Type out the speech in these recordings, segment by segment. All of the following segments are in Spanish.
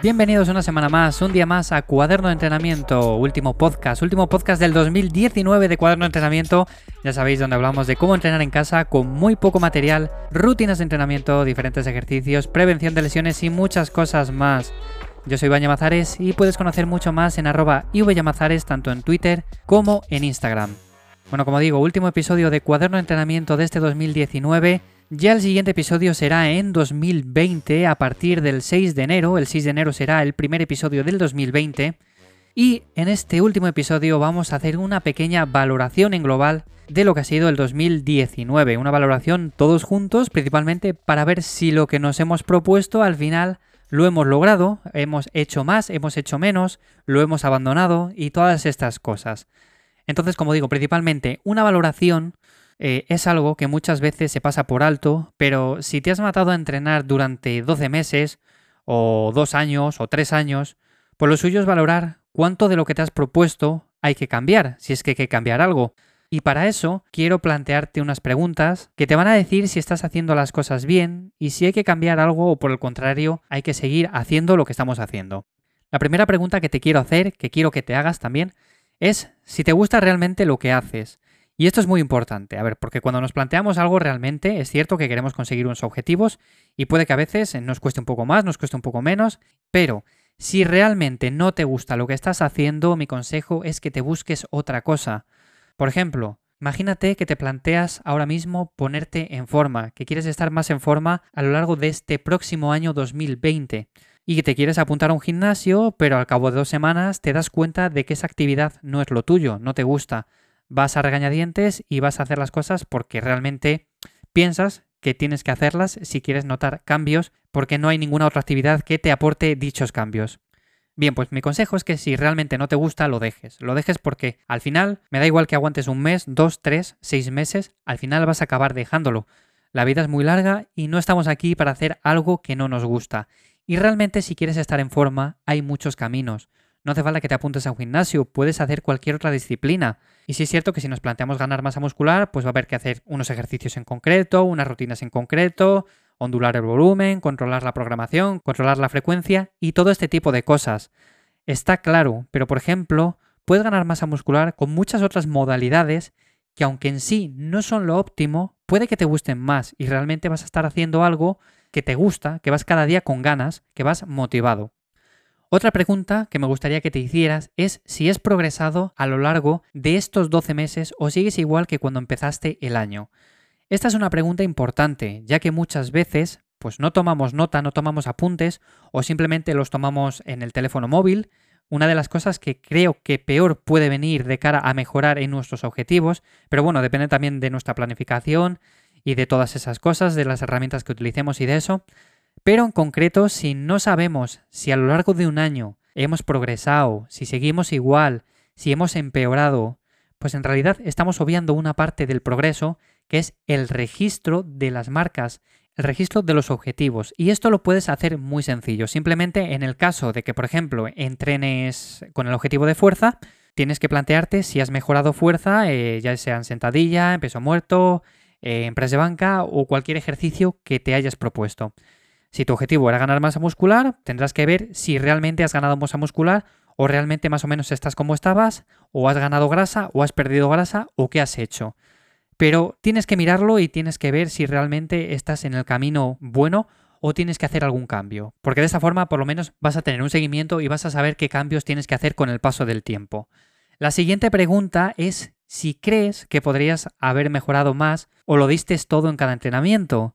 Bienvenidos una semana más, un día más a Cuaderno de Entrenamiento, último podcast, último podcast del 2019 de Cuaderno de Entrenamiento. Ya sabéis, donde hablamos de cómo entrenar en casa con muy poco material, rutinas de entrenamiento, diferentes ejercicios, prevención de lesiones y muchas cosas más. Yo soy Iván Mazares y puedes conocer mucho más en arroba ivyamazares tanto en Twitter como en Instagram. Bueno, como digo, último episodio de Cuaderno de Entrenamiento de este 2019. Ya el siguiente episodio será en 2020, a partir del 6 de enero. El 6 de enero será el primer episodio del 2020. Y en este último episodio vamos a hacer una pequeña valoración en global de lo que ha sido el 2019. Una valoración todos juntos, principalmente para ver si lo que nos hemos propuesto al final lo hemos logrado, hemos hecho más, hemos hecho menos, lo hemos abandonado y todas estas cosas. Entonces, como digo, principalmente una valoración eh, es algo que muchas veces se pasa por alto, pero si te has matado a entrenar durante 12 meses, o dos años, o tres años, pues lo suyo es valorar cuánto de lo que te has propuesto hay que cambiar, si es que hay que cambiar algo. Y para eso quiero plantearte unas preguntas que te van a decir si estás haciendo las cosas bien y si hay que cambiar algo o por el contrario hay que seguir haciendo lo que estamos haciendo. La primera pregunta que te quiero hacer, que quiero que te hagas también, es si te gusta realmente lo que haces. Y esto es muy importante, a ver, porque cuando nos planteamos algo realmente es cierto que queremos conseguir unos objetivos y puede que a veces nos cueste un poco más, nos cueste un poco menos, pero si realmente no te gusta lo que estás haciendo, mi consejo es que te busques otra cosa. Por ejemplo, imagínate que te planteas ahora mismo ponerte en forma, que quieres estar más en forma a lo largo de este próximo año 2020 y que te quieres apuntar a un gimnasio, pero al cabo de dos semanas te das cuenta de que esa actividad no es lo tuyo, no te gusta. Vas a regañadientes y vas a hacer las cosas porque realmente piensas que tienes que hacerlas si quieres notar cambios, porque no hay ninguna otra actividad que te aporte dichos cambios. Bien, pues mi consejo es que si realmente no te gusta, lo dejes. Lo dejes porque al final, me da igual que aguantes un mes, dos, tres, seis meses, al final vas a acabar dejándolo. La vida es muy larga y no estamos aquí para hacer algo que no nos gusta. Y realmente si quieres estar en forma, hay muchos caminos. No hace falta que te apuntes a un gimnasio, puedes hacer cualquier otra disciplina. Y sí es cierto que si nos planteamos ganar masa muscular, pues va a haber que hacer unos ejercicios en concreto, unas rutinas en concreto, ondular el volumen, controlar la programación, controlar la frecuencia y todo este tipo de cosas. Está claro, pero por ejemplo, puedes ganar masa muscular con muchas otras modalidades que aunque en sí no son lo óptimo, puede que te gusten más y realmente vas a estar haciendo algo que te gusta, que vas cada día con ganas, que vas motivado. Otra pregunta que me gustaría que te hicieras es si has progresado a lo largo de estos 12 meses o sigues igual que cuando empezaste el año. Esta es una pregunta importante, ya que muchas veces pues no tomamos nota, no tomamos apuntes o simplemente los tomamos en el teléfono móvil. Una de las cosas que creo que peor puede venir de cara a mejorar en nuestros objetivos, pero bueno, depende también de nuestra planificación y de todas esas cosas, de las herramientas que utilicemos y de eso. Pero en concreto, si no sabemos si a lo largo de un año hemos progresado, si seguimos igual, si hemos empeorado, pues en realidad estamos obviando una parte del progreso que es el registro de las marcas, el registro de los objetivos. Y esto lo puedes hacer muy sencillo. Simplemente en el caso de que, por ejemplo, entrenes con el objetivo de fuerza, tienes que plantearte si has mejorado fuerza, eh, ya sea en sentadilla, en peso muerto, eh, en press de banca o cualquier ejercicio que te hayas propuesto. Si tu objetivo era ganar masa muscular, tendrás que ver si realmente has ganado masa muscular o realmente más o menos estás como estabas, o has ganado grasa, o has perdido grasa, o qué has hecho. Pero tienes que mirarlo y tienes que ver si realmente estás en el camino bueno o tienes que hacer algún cambio. Porque de esta forma por lo menos vas a tener un seguimiento y vas a saber qué cambios tienes que hacer con el paso del tiempo. La siguiente pregunta es si crees que podrías haber mejorado más o lo diste todo en cada entrenamiento.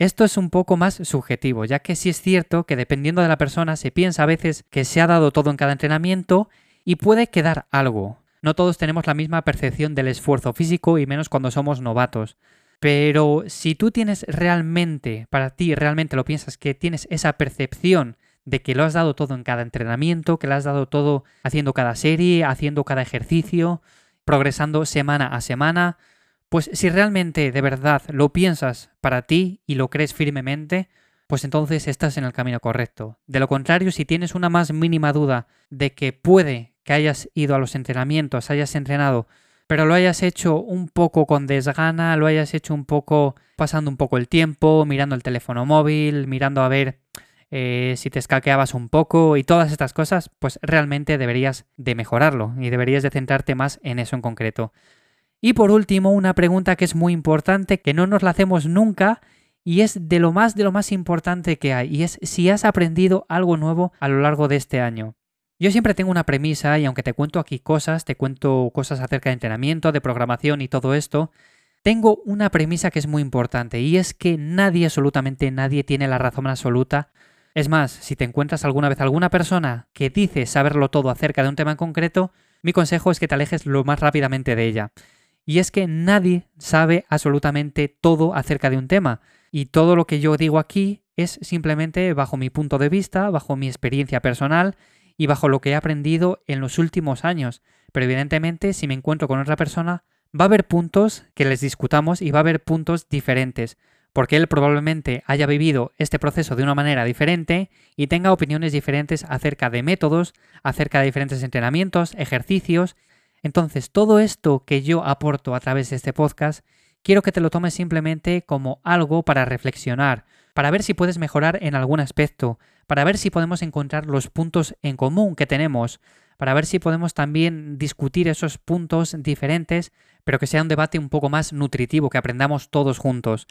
Esto es un poco más subjetivo, ya que sí es cierto que dependiendo de la persona se piensa a veces que se ha dado todo en cada entrenamiento y puede quedar algo. No todos tenemos la misma percepción del esfuerzo físico y menos cuando somos novatos. Pero si tú tienes realmente, para ti realmente lo piensas que tienes esa percepción de que lo has dado todo en cada entrenamiento, que lo has dado todo haciendo cada serie, haciendo cada ejercicio, progresando semana a semana, pues si realmente de verdad lo piensas para ti y lo crees firmemente, pues entonces estás en el camino correcto. De lo contrario, si tienes una más mínima duda de que puede que hayas ido a los entrenamientos, hayas entrenado pero lo hayas hecho un poco con desgana, lo hayas hecho un poco pasando un poco el tiempo, mirando el teléfono móvil, mirando a ver eh, si te escaqueabas un poco y todas estas cosas, pues realmente deberías de mejorarlo y deberías de centrarte más en eso en concreto. Y por último, una pregunta que es muy importante, que no nos la hacemos nunca y es de lo más de lo más importante que hay, y es si has aprendido algo nuevo a lo largo de este año. Yo siempre tengo una premisa y aunque te cuento aquí cosas, te cuento cosas acerca de entrenamiento, de programación y todo esto, tengo una premisa que es muy importante y es que nadie, absolutamente nadie, tiene la razón absoluta. Es más, si te encuentras alguna vez alguna persona que dice saberlo todo acerca de un tema en concreto, mi consejo es que te alejes lo más rápidamente de ella. Y es que nadie sabe absolutamente todo acerca de un tema. Y todo lo que yo digo aquí es simplemente bajo mi punto de vista, bajo mi experiencia personal y bajo lo que he aprendido en los últimos años. Pero evidentemente, si me encuentro con otra persona, va a haber puntos que les discutamos y va a haber puntos diferentes, porque él probablemente haya vivido este proceso de una manera diferente y tenga opiniones diferentes acerca de métodos, acerca de diferentes entrenamientos, ejercicios. Entonces, todo esto que yo aporto a través de este podcast quiero que te lo tomes simplemente como algo para reflexionar, para ver si puedes mejorar en algún aspecto, para ver si podemos encontrar los puntos en común que tenemos, para ver si podemos también discutir esos puntos diferentes, pero que sea un debate un poco más nutritivo, que aprendamos todos juntos.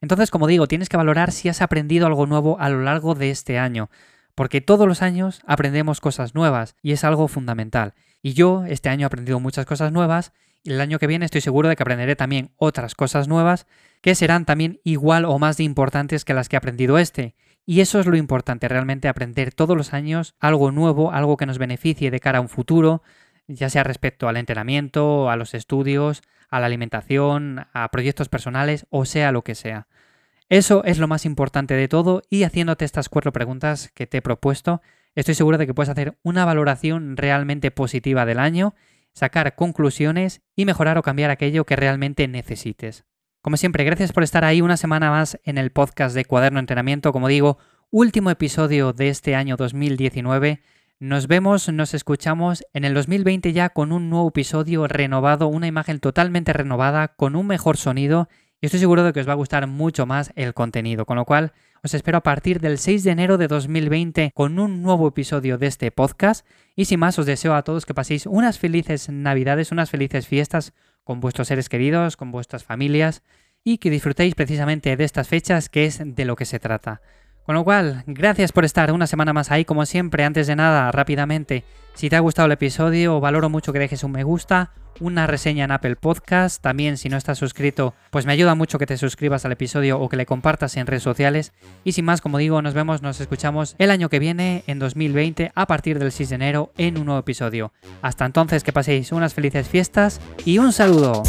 Entonces, como digo, tienes que valorar si has aprendido algo nuevo a lo largo de este año, porque todos los años aprendemos cosas nuevas y es algo fundamental. Y yo este año he aprendido muchas cosas nuevas el año que viene estoy seguro de que aprenderé también otras cosas nuevas que serán también igual o más importantes que las que he aprendido este. Y eso es lo importante, realmente aprender todos los años algo nuevo, algo que nos beneficie de cara a un futuro, ya sea respecto al entrenamiento, a los estudios, a la alimentación, a proyectos personales o sea lo que sea. Eso es lo más importante de todo y haciéndote estas cuatro preguntas que te he propuesto, estoy seguro de que puedes hacer una valoración realmente positiva del año sacar conclusiones y mejorar o cambiar aquello que realmente necesites. Como siempre, gracias por estar ahí una semana más en el podcast de Cuaderno Entrenamiento. Como digo, último episodio de este año 2019. Nos vemos, nos escuchamos en el 2020 ya con un nuevo episodio renovado, una imagen totalmente renovada, con un mejor sonido y estoy seguro de que os va a gustar mucho más el contenido, con lo cual os espero a partir del 6 de enero de 2020 con un nuevo episodio de este podcast y sin más os deseo a todos que paséis unas felices navidades, unas felices fiestas con vuestros seres queridos, con vuestras familias y que disfrutéis precisamente de estas fechas que es de lo que se trata. Con lo cual, gracias por estar una semana más ahí, como siempre. Antes de nada, rápidamente, si te ha gustado el episodio, valoro mucho que dejes un me gusta, una reseña en Apple Podcast. También, si no estás suscrito, pues me ayuda mucho que te suscribas al episodio o que le compartas en redes sociales. Y sin más, como digo, nos vemos, nos escuchamos el año que viene, en 2020, a partir del 6 de enero, en un nuevo episodio. Hasta entonces, que paséis unas felices fiestas y un saludo.